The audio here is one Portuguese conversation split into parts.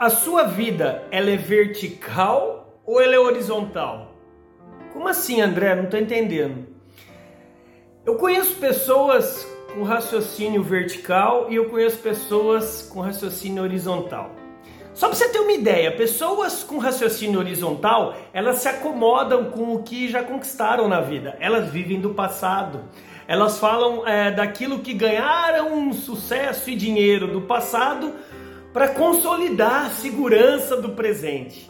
A sua vida, ela é vertical ou ela é horizontal? Como assim, André? Não estou entendendo. Eu conheço pessoas com raciocínio vertical e eu conheço pessoas com raciocínio horizontal. Só para você ter uma ideia, pessoas com raciocínio horizontal, elas se acomodam com o que já conquistaram na vida. Elas vivem do passado. Elas falam é, daquilo que ganharam sucesso e dinheiro do passado para consolidar a segurança do presente.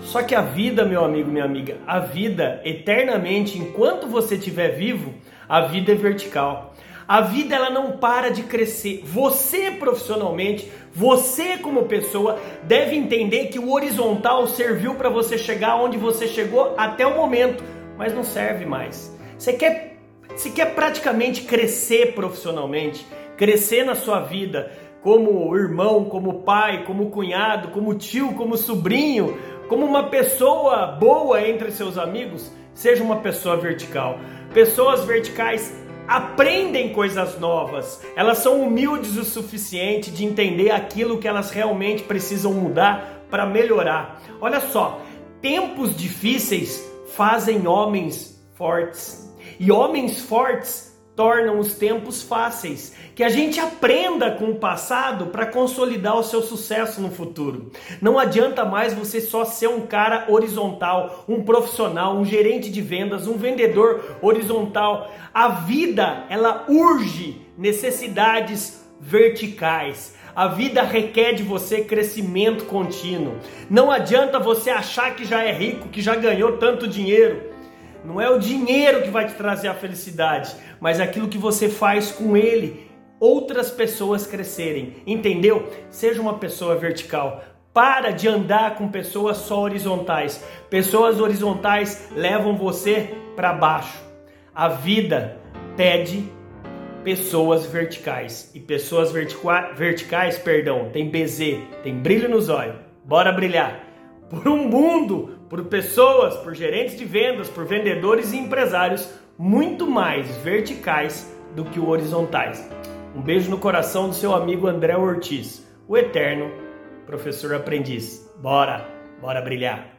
Só que a vida, meu amigo, minha amiga, a vida eternamente, enquanto você estiver vivo, a vida é vertical. A vida ela não para de crescer. Você profissionalmente, você como pessoa deve entender que o horizontal serviu para você chegar onde você chegou até o momento, mas não serve mais. Você quer, você quer praticamente crescer profissionalmente, crescer na sua vida, como irmão, como pai, como cunhado, como tio, como sobrinho, como uma pessoa boa entre seus amigos, seja uma pessoa vertical. Pessoas verticais aprendem coisas novas, elas são humildes o suficiente de entender aquilo que elas realmente precisam mudar para melhorar. Olha só, tempos difíceis fazem homens fortes. E homens fortes tornam os tempos fáceis. Que a gente aprenda com o passado para consolidar o seu sucesso no futuro. Não adianta mais você só ser um cara horizontal, um profissional, um gerente de vendas, um vendedor horizontal. A vida, ela urge necessidades verticais. A vida requer de você crescimento contínuo. Não adianta você achar que já é rico, que já ganhou tanto dinheiro. Não é o dinheiro que vai te trazer a felicidade, mas aquilo que você faz com ele, outras pessoas crescerem. Entendeu? Seja uma pessoa vertical. Para de andar com pessoas só horizontais. Pessoas horizontais levam você para baixo. A vida pede pessoas verticais. E pessoas vertica verticais, perdão, tem BZ, tem brilho nos olhos. Bora brilhar. Por um mundo por pessoas, por gerentes de vendas, por vendedores e empresários muito mais verticais do que horizontais. Um beijo no coração do seu amigo André Ortiz, o eterno professor aprendiz. Bora, bora brilhar.